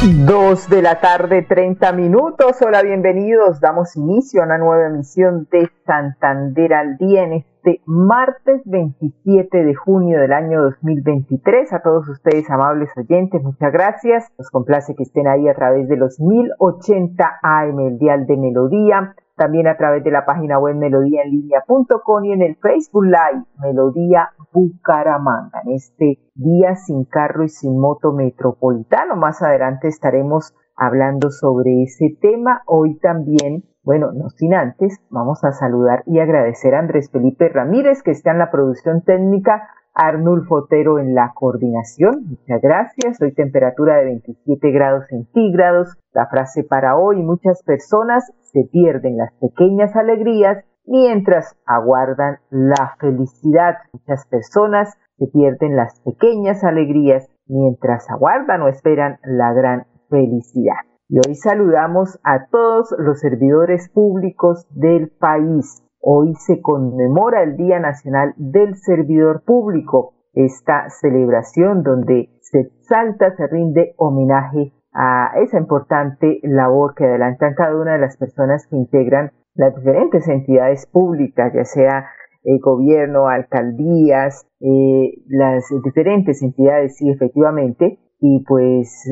Dos de la tarde, 30 minutos. Hola, bienvenidos. Damos inicio a una nueva emisión de Santander al Día en este martes 27 de junio del año 2023. A todos ustedes, amables oyentes, muchas gracias. Nos complace que estén ahí a través de los 1080 AM, el Dial de Melodía también a través de la página web melodíaenlínea.com y en el Facebook Live Melodía Bucaramanga. En este día sin carro y sin moto metropolitano, más adelante estaremos hablando sobre ese tema. Hoy también, bueno, no sin antes, vamos a saludar y agradecer a Andrés Felipe Ramírez que está en la producción técnica Arnulfo Otero en la coordinación. Muchas gracias. Hoy temperatura de 27 grados centígrados. La frase para hoy, muchas personas se pierden las pequeñas alegrías mientras aguardan la felicidad. Muchas personas se pierden las pequeñas alegrías mientras aguardan o esperan la gran felicidad. Y hoy saludamos a todos los servidores públicos del país Hoy se conmemora el Día Nacional del Servidor Público, esta celebración donde se exalta, se rinde homenaje a esa importante labor que adelantan cada una de las personas que integran las diferentes entidades públicas, ya sea el eh, gobierno, alcaldías, eh, las diferentes entidades, sí, efectivamente, y pues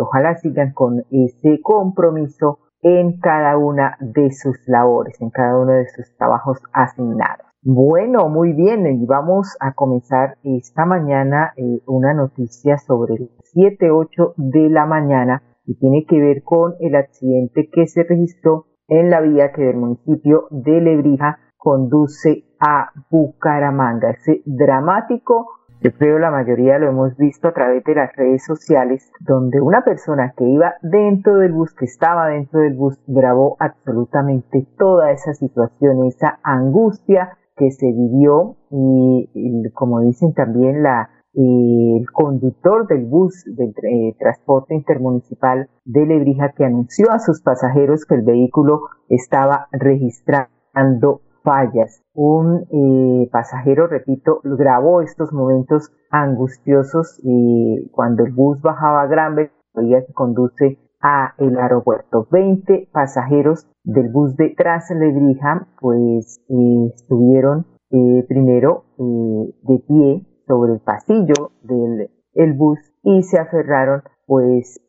ojalá sigan con ese compromiso en cada una de sus labores, en cada uno de sus trabajos asignados. Bueno, muy bien, y vamos a comenzar esta mañana eh, una noticia sobre el 7-8 de la mañana y tiene que ver con el accidente que se registró en la vía que del municipio de Lebrija conduce a Bucaramanga. Ese dramático yo creo la mayoría lo hemos visto a través de las redes sociales, donde una persona que iba dentro del bus, que estaba dentro del bus, grabó absolutamente toda esa situación, esa angustia que se vivió y, como dicen también la, el conductor del bus del eh, transporte intermunicipal de Lebrija que anunció a sus pasajeros que el vehículo estaba registrando fallas. Un eh, pasajero, repito, grabó estos momentos angustiosos y cuando el bus bajaba a gran velocidad que conduce a el aeropuerto. 20 pasajeros del bus de Translebrija pues eh, estuvieron eh, primero de pie sobre el pasillo del el bus y se aferraron pues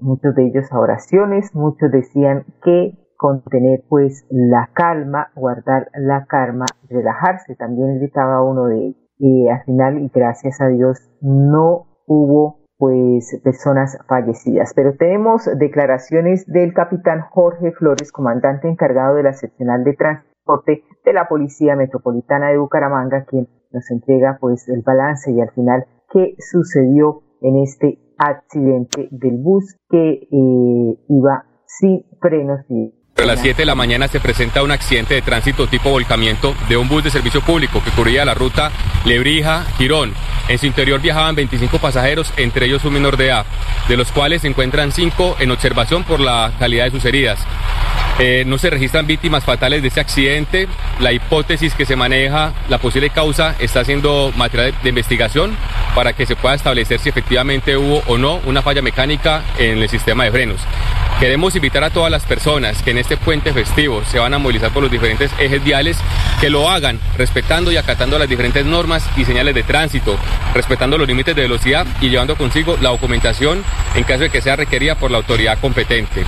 muchos de ellos a oraciones, muchos decían que contener pues la calma, guardar la calma, relajarse, también gritaba uno de ellos. Y al final, y gracias a Dios, no hubo pues personas fallecidas. Pero tenemos declaraciones del capitán Jorge Flores, comandante encargado de la seccional de transporte de la Policía Metropolitana de Bucaramanga, quien nos entrega pues el balance y al final qué sucedió en este accidente del bus que eh, iba sin frenos y a las 7 de la mañana se presenta un accidente de tránsito tipo volcamiento de un bus de servicio público que cubría la ruta Lebrija-Girón. En su interior viajaban 25 pasajeros, entre ellos un menor de edad, de los cuales se encuentran 5 en observación por la calidad de sus heridas. Eh, no se registran víctimas fatales de este accidente. La hipótesis que se maneja, la posible causa, está siendo material de investigación para que se pueda establecer si efectivamente hubo o no una falla mecánica en el sistema de frenos. Queremos invitar a todas las personas que en este puente festivo se van a movilizar por los diferentes ejes viales que lo hagan respetando y acatando las diferentes normas y señales de tránsito, respetando los límites de velocidad y llevando consigo la documentación en caso de que sea requerida por la autoridad competente.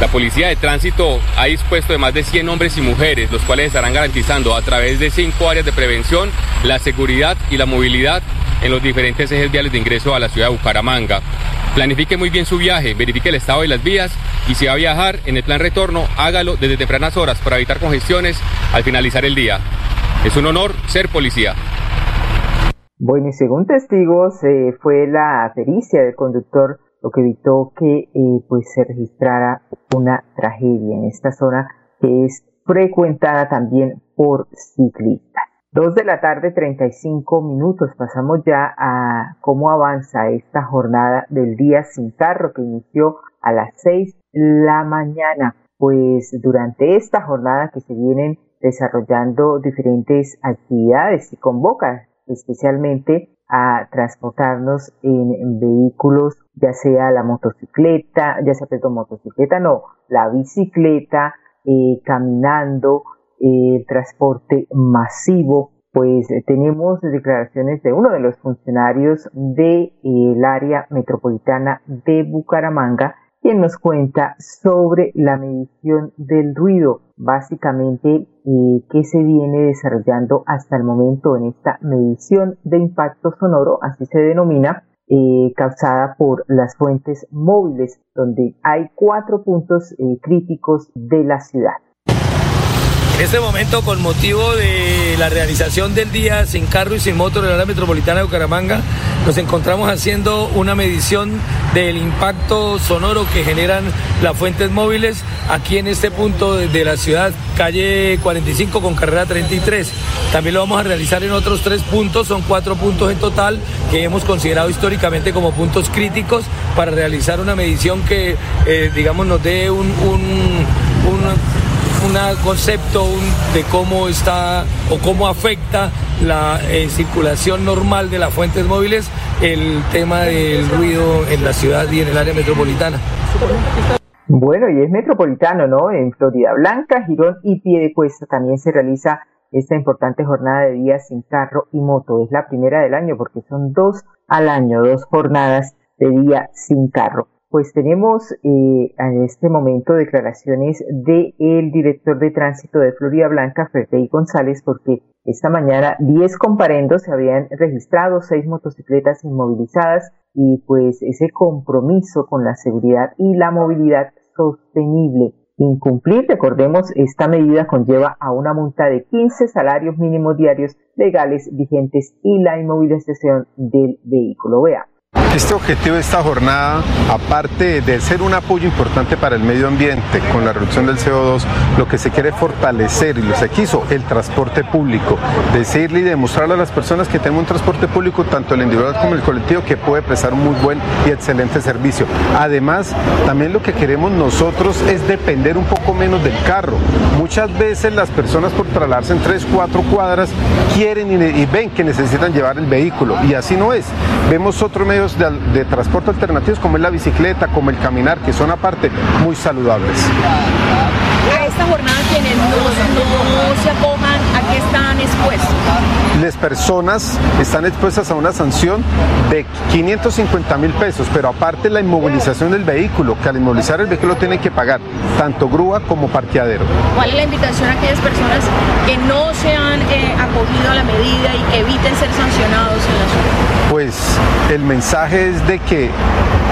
La Policía de Tránsito ha dispuesto de más de 100 hombres y mujeres, los cuales estarán garantizando a través de cinco áreas de prevención la seguridad y la movilidad en los diferentes ejes viales de ingreso a la ciudad de Bucaramanga. Planifique muy bien su viaje, verifique el estado de las vías y si va a viajar en el plan retorno, hágalo desde tempranas horas para evitar congestiones al finalizar el día. Es un honor ser policía. Bueno, y según testigos, eh, fue la pericia del conductor lo que evitó que eh, pues se registrara una tragedia en esta zona que es frecuentada también por ciclistas. Dos de la tarde, 35 minutos. Pasamos ya a cómo avanza esta jornada del día sin carro que inició a las 6 de la mañana. Pues durante esta jornada que se vienen desarrollando diferentes actividades y convoca especialmente a transportarnos en, vehículos, ya sea la motocicleta, ya sea perdón, motocicleta, no, la bicicleta, eh, caminando, el transporte masivo, pues eh, tenemos declaraciones de uno de los funcionarios del área metropolitana de Bucaramanga, quien nos cuenta sobre la medición del ruido, básicamente que se viene desarrollando hasta el momento en esta medición de impacto sonoro, así se denomina, causada por las fuentes móviles, donde hay cuatro puntos críticos de la ciudad. En este momento, con motivo de la realización del día sin carro y sin moto en la área metropolitana de Bucaramanga, nos encontramos haciendo una medición del impacto sonoro que generan las fuentes móviles aquí en este punto de la ciudad, calle 45 con carrera 33. También lo vamos a realizar en otros tres puntos, son cuatro puntos en total que hemos considerado históricamente como puntos críticos para realizar una medición que, eh, digamos, nos dé un, un un concepto de cómo está o cómo afecta la eh, circulación normal de las fuentes móviles el tema del ruido en la ciudad y en el área metropolitana. Bueno, y es metropolitano, ¿no? En Florida Blanca, Girón y Piedecuesta también se realiza esta importante jornada de días sin carro y moto. Es la primera del año porque son dos al año, dos jornadas de día sin carro pues tenemos eh, en este momento declaraciones del el director de tránsito de Florida Blanca, Freddy González, porque esta mañana 10 comparendos se habían registrado, 6 motocicletas inmovilizadas y pues ese compromiso con la seguridad y la movilidad sostenible. Incumplir, recordemos, esta medida conlleva a una multa de 15 salarios mínimos diarios legales vigentes y la inmovilización del vehículo. Vea. Este objetivo de esta jornada, aparte de ser un apoyo importante para el medio ambiente con la reducción del CO2, lo que se quiere fortalecer y lo se quiso el transporte público, decirle y demostrarle a las personas que tenemos un transporte público, tanto el individual como el colectivo, que puede prestar un muy buen y excelente servicio. Además, también lo que queremos nosotros es depender un poco menos del carro. Muchas veces las personas por trasladarse en 3, 4 cuadras quieren y, ven que necesitan llevar el vehículo y así no es. Vemos otros medios de, transporte alternativos como es la bicicleta, como el caminar, que son aparte muy saludables. A esta jornada quienes no, se acojan, ¿a qué están expuestos? Las personas están expuestas a una sanción de 550 mil pesos, pero aparte la inmovilización del vehículo, que al inmovilizar el vehículo tienen que pagar tanto grúa como parqueadero. ¿Cuál es la invitación a aquellas personas que no se han eh, acogido a la medida y que eviten ser sancionados en la ciudad? Pues el mensaje es de que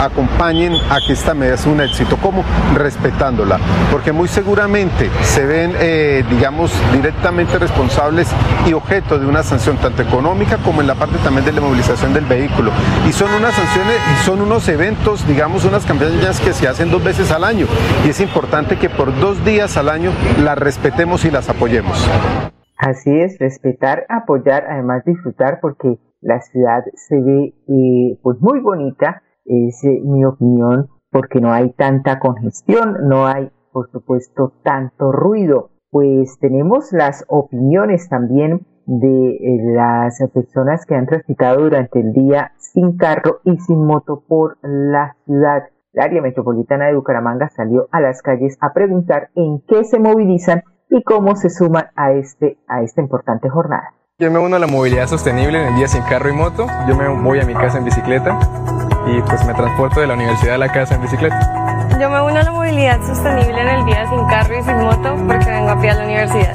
acompañen a que esta medida sea un éxito. ¿Cómo? Respetándola. Porque muy seguramente se ven, eh, digamos, directamente responsables y objeto de una sanción tanto económica como en la parte también de la movilización del vehículo. Y son unas sanciones y son unos eventos, digamos, unas campañas que se hacen dos veces al año. Y es importante que por dos días al año las respetemos y las apoyemos. Así es, respetar, apoyar, además disfrutar, porque la ciudad se ve eh, pues muy bonita, es eh, mi opinión, porque no hay tanta congestión, no hay por supuesto tanto ruido. Pues tenemos las opiniones también de eh, las personas que han transitado durante el día sin carro y sin moto por la ciudad. La área metropolitana de Bucaramanga salió a las calles a preguntar en qué se movilizan y cómo se suman a, este, a esta importante jornada. Yo me uno a la movilidad sostenible en el día sin carro y moto. Yo me voy a mi casa en bicicleta y pues me transporto de la universidad a la casa en bicicleta. Yo me uno a la movilidad sostenible en el día sin carro y sin moto porque vengo a pie a la universidad.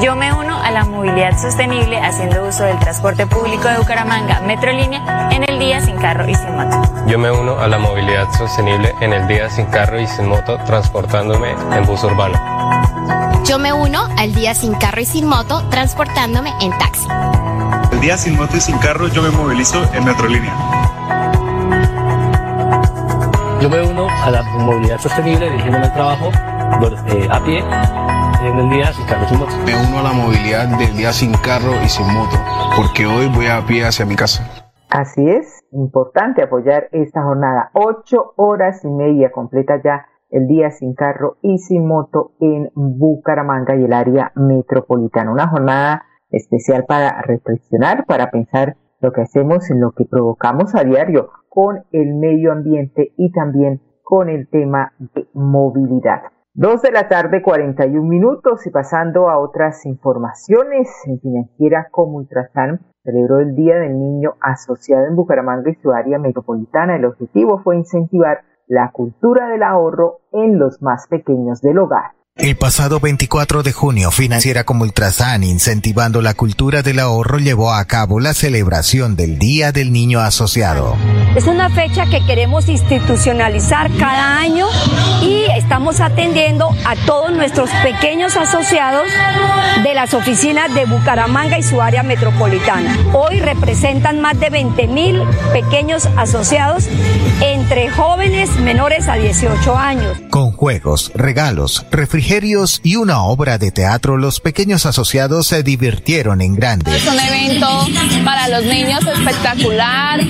Yo me uno a la movilidad sostenible haciendo uso del transporte público de Bucaramanga, Metrolínea, en el día sin carro y sin moto. Yo me uno a la movilidad sostenible en el día sin carro y sin moto, transportándome en bus urbano. Yo me uno al día sin carro y sin moto, transportándome en taxi. día sin moto y sin carro yo me movilizo en Metrolínea. Yo me uno a la movilidad sostenible dirigiéndome al trabajo eh, a pie en el día sin carro sin moto. Me uno a la movilidad del día sin carro y sin moto, porque hoy voy a pie hacia mi casa. Así es, importante apoyar esta jornada. Ocho horas y media completa ya el día sin carro y sin moto en Bucaramanga y el área metropolitana. Una jornada especial para reflexionar, para pensar lo que hacemos en lo que provocamos a diario con el medio ambiente y también con el tema de movilidad. Dos de la tarde, 41 minutos y pasando a otras informaciones en financiera como Ultrasan celebró el Día del Niño asociado en Bucaramanga y su área metropolitana. El objetivo fue incentivar la cultura del ahorro en los más pequeños del hogar. El pasado 24 de junio, Financiera como Ultrasan, incentivando la cultura del ahorro, llevó a cabo la celebración del Día del Niño Asociado. Es una fecha que queremos institucionalizar cada año estamos atendiendo a todos nuestros pequeños asociados de las oficinas de Bucaramanga y su área metropolitana. Hoy representan más de 20 mil pequeños asociados entre jóvenes menores a 18 años. Con juegos, regalos, refrigeración, y una obra de teatro, los pequeños asociados se divirtieron en grande. Es un evento para los niños espectacular,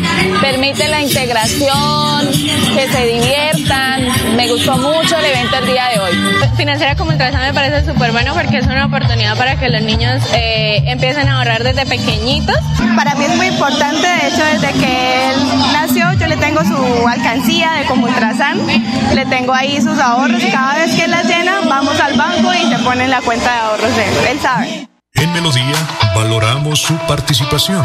permite la integración, que se diviertan. Me gustó mucho el evento el día de hoy. Financiera como Ultrasan me parece súper bueno porque es una oportunidad para que los niños eh, empiecen a ahorrar desde pequeñitos. Para mí es muy importante, de hecho, desde que él nació, yo le tengo su alcancía de como Ultrasan, le tengo ahí sus ahorros y cada vez que él las llena, vamos al banco y se ponen la cuenta de ahorros de él. Él sabe. En Melodía valoramos su participación.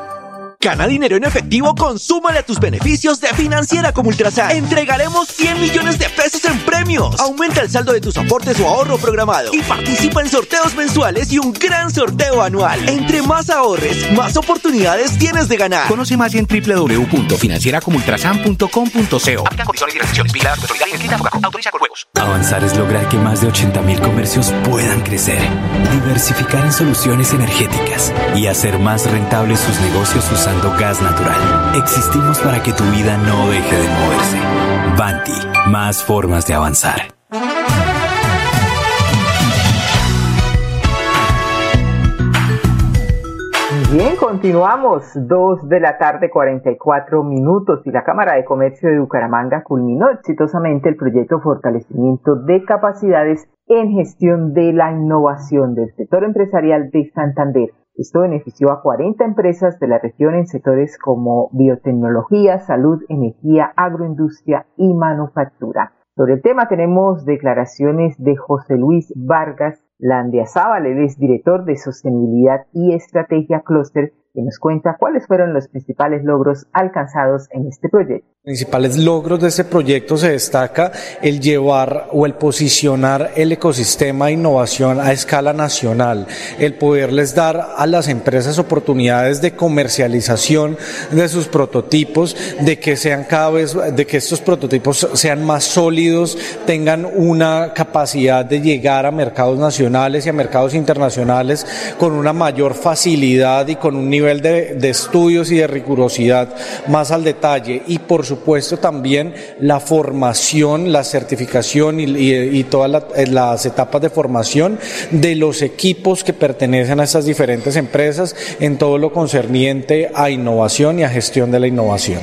Gana dinero en efectivo, consúmale a tus beneficios de Financiera como Ultrasan. Entregaremos 100 millones de pesos en premios. Aumenta el saldo de tus aportes o ahorro programado y participa en sorteos mensuales y un gran sorteo anual. Entre más ahorres, más oportunidades tienes de ganar. Conoce más en www.financieracomultrasan.com.co. Avanzar es lograr que más de 80 mil comercios puedan crecer, diversificar en soluciones energéticas y hacer más rentables sus negocios usando gas natural. Existimos para que tu vida no deje de moverse. Banti, más formas de avanzar. Bien, continuamos. Dos de la tarde, 44 minutos, y la Cámara de Comercio de Bucaramanga culminó exitosamente el proyecto Fortalecimiento de Capacidades en Gestión de la Innovación del Sector Empresarial de Santander esto benefició a 40 empresas de la región en sectores como biotecnología, salud, energía, agroindustria y manufactura. Sobre el tema tenemos declaraciones de José Luis Vargas Landiazábal, él es director de Sostenibilidad y Estrategia Cluster que nos cuenta cuáles fueron los principales logros alcanzados en este proyecto. Principales logros de este proyecto se destaca el llevar o el posicionar el ecosistema de innovación a escala nacional, el poderles dar a las empresas oportunidades de comercialización de sus prototipos, de que sean cada vez, de que estos prototipos sean más sólidos, tengan una capacidad de llegar a mercados nacionales y a mercados internacionales con una mayor facilidad y con un nivel nivel de, estudios y de rigurosidad más al detalle y por supuesto también la formación, la certificación y, todas eh, las etapas de formación de los equipos que pertenecen a estas diferentes empresas en todo lo concerniente a innovación y a gestión de la innovación.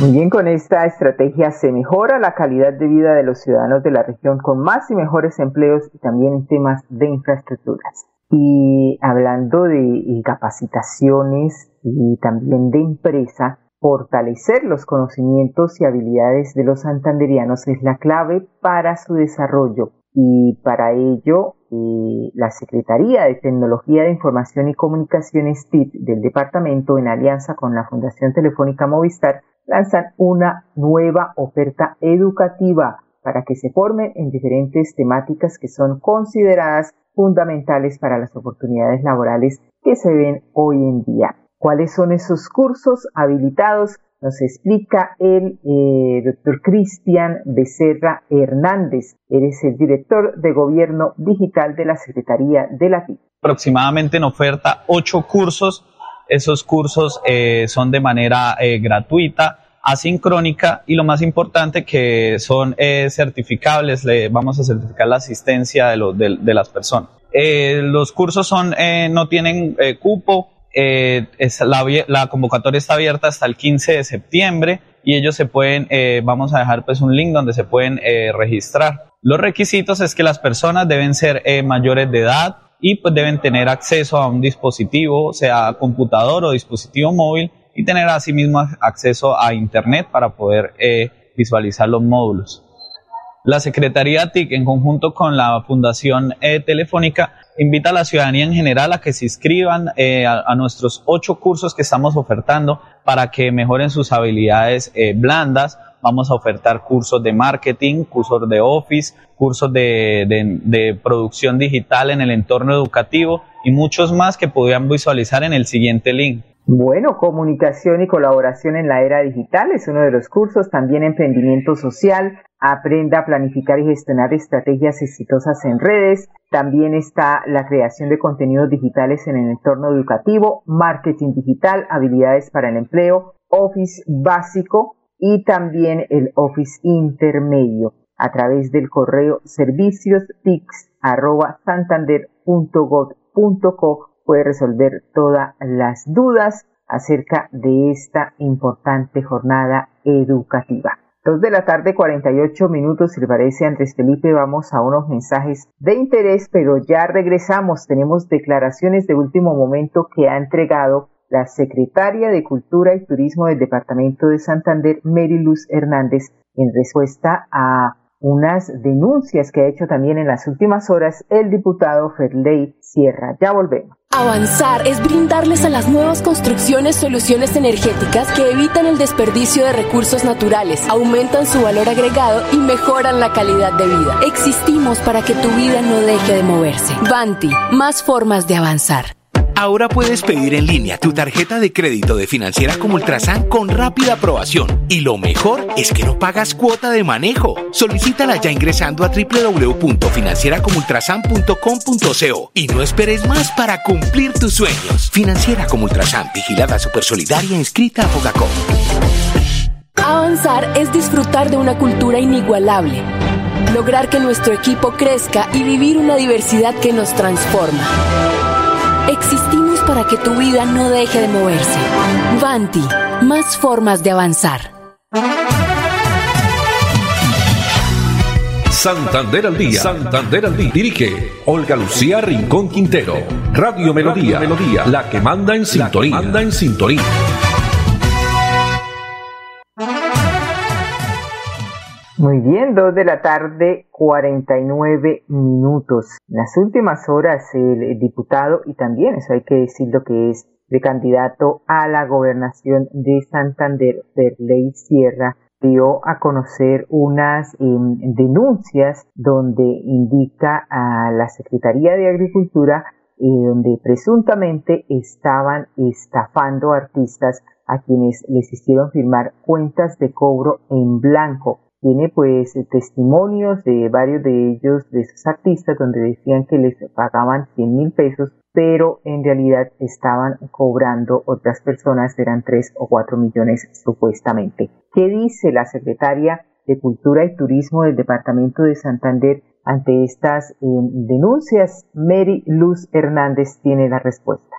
Muy bien, con esta estrategia se mejora la calidad de vida de los ciudadanos de la región con más y mejores empleos y también en temas de infraestructuras. Y hablando de capacitaciones y también de empresa, fortalecer los conocimientos y habilidades de los santanderianos es la clave para su desarrollo. Y para ello eh, la Secretaría de Tecnología de Información y Comunicaciones TIC del departamento en alianza con la Fundación Telefónica Movistar lanzan una nueva oferta educativa para que se formen en diferentes temáticas que son consideradas fundamentales para las oportunidades laborales que se ven hoy en día. ¿Cuáles son esos cursos habilitados? Nos explica el eh, doctor Cristian Becerra Hernández. Eres el director de Gobierno Digital de la Secretaría de la TIC. Aproximadamente en oferta ocho cursos. Esos cursos eh, son de manera eh, gratuita asincrónica y lo más importante que son eh, certificables, le vamos a certificar la asistencia de, de, las personas. Eh, los cursos son, eh, no tienen cupo, es la, la, convocatoria está abierta hasta el 15 de septiembre y ellos se pueden, vamos a dejar pues un link donde se pueden registrar. Los requisitos es que las personas deben ser mayores de edad y pues deben tener acceso a un dispositivo, sea computador o dispositivo móvil y tener asimismo acceso a Internet para poder eh, visualizar los módulos. La Secretaría TIC, en conjunto con la Fundación eh, Telefónica, invita a la ciudadanía en general a que se inscriban eh, a, nuestros ocho cursos que estamos ofertando para que mejoren sus habilidades blandas. Vamos a ofertar cursos de marketing, cursos de office, cursos de, de producción digital en el entorno educativo y muchos más que podrían visualizar en el siguiente link. Bueno, comunicación y colaboración en la era digital es uno de los cursos, también emprendimiento social, aprenda a planificar y gestionar estrategias exitosas en redes, también está la creación de contenidos digitales en el entorno educativo, marketing digital, habilidades para el empleo, Office básico y también el Office intermedio a través del correo servicios puede resolver todas las dudas acerca de esta importante jornada educativa. Dos de la tarde, 48 minutos, si le parece, Andrés Felipe, vamos a unos mensajes de interés, pero ya regresamos. Tenemos declaraciones de último momento que ha entregado la secretaria de Cultura y Turismo del Departamento de Santander, Mary Luz Hernández, en respuesta a unas denuncias que ha hecho también en las últimas horas el diputado Ferley Sierra. Ya volvemos. Avanzar es brindarles a las nuevas construcciones soluciones energéticas que evitan el desperdicio de recursos naturales, aumentan su valor agregado y mejoran la calidad de vida. Existimos para que tu vida no deje de moverse. Vanti, más formas de avanzar. Ahora puedes pedir en línea tu tarjeta de crédito de financiera como Ultrasan con rápida aprobación. Y lo mejor es que no pagas cuota de manejo. Solicítala ya ingresando a www.financieracomultrasan.com.co y no esperes más para cumplir tus sueños. Financiera como Ultrasan, vigilada supersolidaria inscrita a Fogacom. Avanzar es disfrutar de una cultura inigualable, lograr que nuestro equipo crezca y vivir una diversidad que nos transforma. Para que tu vida no deje de moverse. Vanti, más formas de avanzar. Santander al día. Santander al día. Dirige Olga Lucía Rincón Quintero. Radio Melodía. Melodía. La que manda en sintonía. manda en sintonía. Muy bien, dos de la tarde, 49 minutos. En las últimas horas, el diputado, y también eso hay que decirlo que es de candidato a la gobernación de Santander, Ley Sierra, dio a conocer unas em, denuncias donde indica a la Secretaría de Agricultura eh, donde presuntamente estaban estafando artistas a quienes les hicieron firmar cuentas de cobro en blanco tiene pues testimonios de varios de ellos, de esos artistas, donde decían que les pagaban 100 mil pesos, pero en realidad estaban cobrando otras personas, eran 3 o 4 millones supuestamente. ¿Qué dice la secretaria de Cultura y Turismo del Departamento de Santander ante estas eh, denuncias? Mary Luz Hernández tiene la respuesta.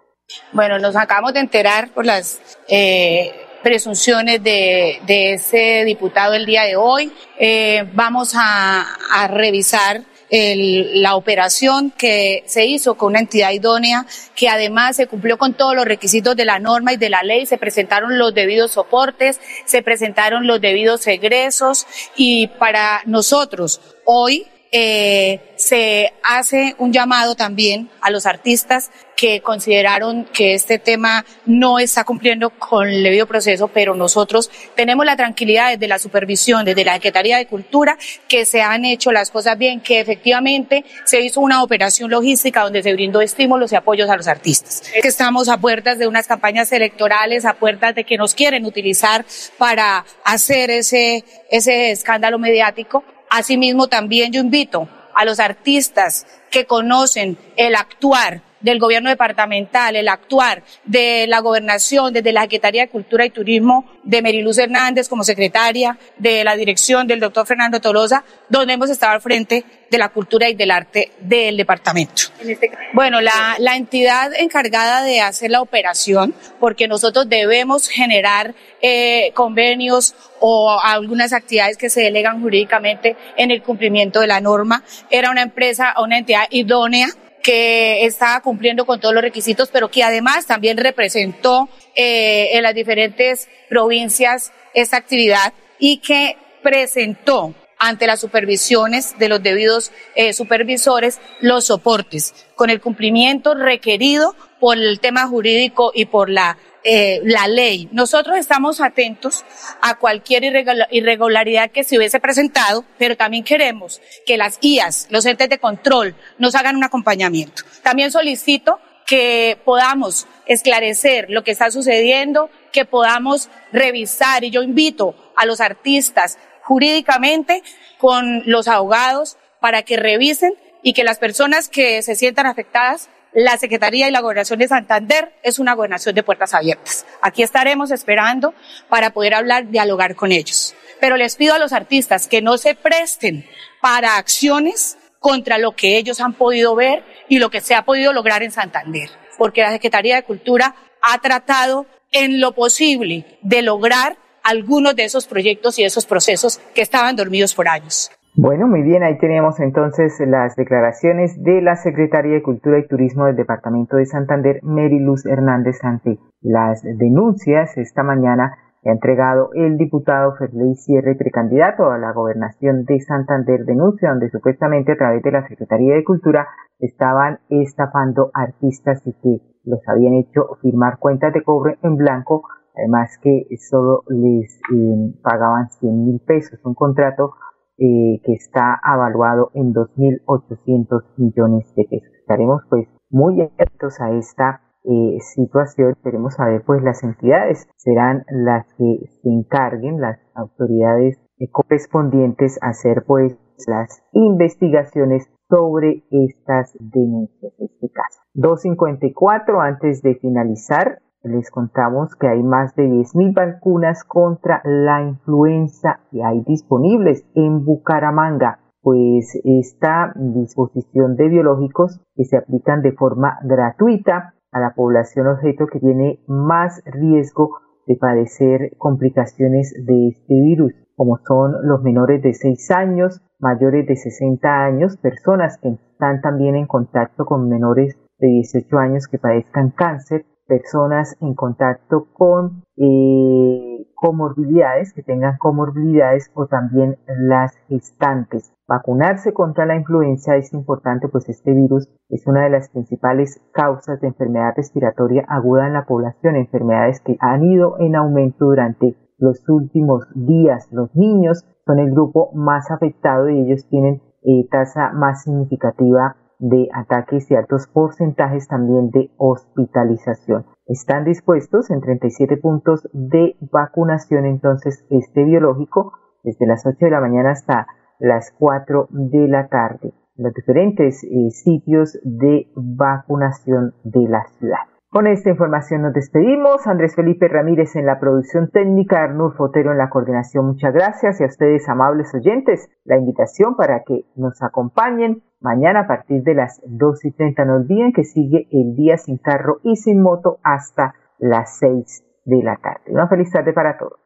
Bueno, nos acabamos de enterar por las eh, presunciones de, de ese diputado el día de hoy. Eh, vamos a, a revisar la operación que se hizo con una entidad idónea que además se cumplió con todos los requisitos de la norma y de la ley, se presentaron los debidos soportes, se presentaron los debidos egresos y para nosotros hoy eh, se hace un llamado también a los artistas que consideraron que este tema no está cumpliendo con el debido proceso, pero nosotros tenemos la tranquilidad desde la supervisión, desde la Secretaría de Cultura, que se han hecho las cosas bien, que efectivamente se hizo una operación logística donde se brindó estímulos y apoyos a los artistas. Que estamos a puertas de unas campañas electorales, a puertas de que nos quieren utilizar para hacer ese, ese escándalo mediático Asimismo, también yo invito a los artistas que conocen el actuar del gobierno departamental, el actuar de la gobernación, desde la Secretaría de Cultura y Turismo de Meriluz Hernández como secretaria, de la dirección del doctor Fernando Tolosa, donde hemos estado al frente de la cultura y del arte del departamento. Este bueno, la, la entidad encargada de hacer la operación, porque nosotros debemos generar eh, convenios o algunas actividades que se delegan jurídicamente en el cumplimiento de la norma, era una empresa o una entidad idónea que estaba cumpliendo con todos los requisitos, pero que además también representó eh, en las diferentes provincias esta actividad y que presentó ante las supervisiones de los debidos eh, supervisores los soportes con el cumplimiento requerido por el tema jurídico y por la eh, la ley. Nosotros estamos atentos a cualquier irregularidad que se hubiese presentado, pero también queremos que las IAS, los entes de control, nos hagan un acompañamiento. También solicito que podamos esclarecer lo que está sucediendo, que podamos revisar, y yo invito a los artistas jurídicamente con los abogados para que revisen y que las personas que se sientan afectadas la Secretaría y la Gobernación de Santander es una gobernación de puertas abiertas. Aquí estaremos esperando para poder hablar, dialogar con ellos. Pero les pido a los artistas que no se presten para acciones contra lo que ellos han podido ver y lo que se ha podido lograr en Santander. Porque la Secretaría de Cultura ha tratado en lo posible de lograr algunos de esos proyectos y esos procesos que estaban dormidos por años. Bueno, muy bien, ahí tenemos entonces las declaraciones de la Secretaria de Cultura y Turismo del Departamento de Santander, Mary Luz Hernández, ante las denuncias. Esta mañana ha entregado el diputado Ferley Sierra, precandidato a la gobernación de Santander, denuncia donde supuestamente a través de la Secretaría de Cultura estaban estafando artistas y que los habían hecho firmar cuentas de cobre en blanco, además que solo les eh, pagaban 100 mil pesos, un contrato eh, que está avaluado en 2.800 millones de pesos. Estaremos pues muy atentos a esta eh, situación. Queremos saber pues las entidades serán las que se encarguen, las autoridades correspondientes a hacer pues las investigaciones sobre estas denuncias, en este caso. 254 antes de finalizar les contamos que hay más de 10.000 vacunas contra la influenza y hay disponibles en Bucaramanga. Pues esta disposición de biológicos que se aplican de forma gratuita a la población objeto que tiene más riesgo de padecer complicaciones de este virus, como son los menores de 6 años, mayores de 60 años, personas que están también en contacto con menores de 18 años que padezcan cáncer, personas en contacto con eh, comorbilidades, que tengan comorbilidades o también las gestantes. Vacunarse contra la influenza es importante, pues este virus es una de las principales causas de enfermedad respiratoria aguda en la población, enfermedades que han ido en aumento durante los últimos días. Los niños son el grupo más afectado y ellos tienen eh, tasa más significativa de ataques y altos porcentajes también de hospitalización. Están dispuestos en 37 puntos de vacunación entonces este biológico desde las 8 de la mañana hasta las 4 de la tarde los diferentes eh, sitios de vacunación de la ciudad. Con esta información nos despedimos. Andrés Felipe Ramírez en la producción técnica, Arnulfo Fotero en la coordinación. Muchas gracias y a ustedes, amables oyentes, la invitación para que nos acompañen mañana a partir de las 2 y 30. No olviden que sigue el día sin carro y sin moto hasta las 6 de la tarde. Una feliz tarde para todos.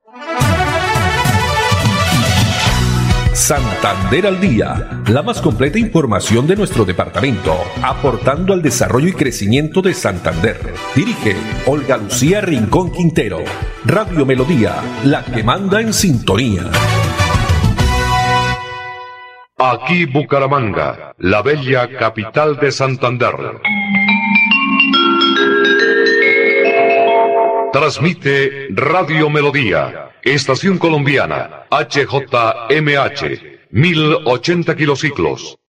Santander al Día, la más completa información de nuestro departamento, aportando al desarrollo y crecimiento de Santander. Dirige Olga Lucía Rincón Quintero. Radio Melodía, la que manda en sintonía. Aquí Bucaramanga, la bella capital de Santander. Transmite Radio Melodía, Estación Colombiana, HJMH, 1080 kilociclos.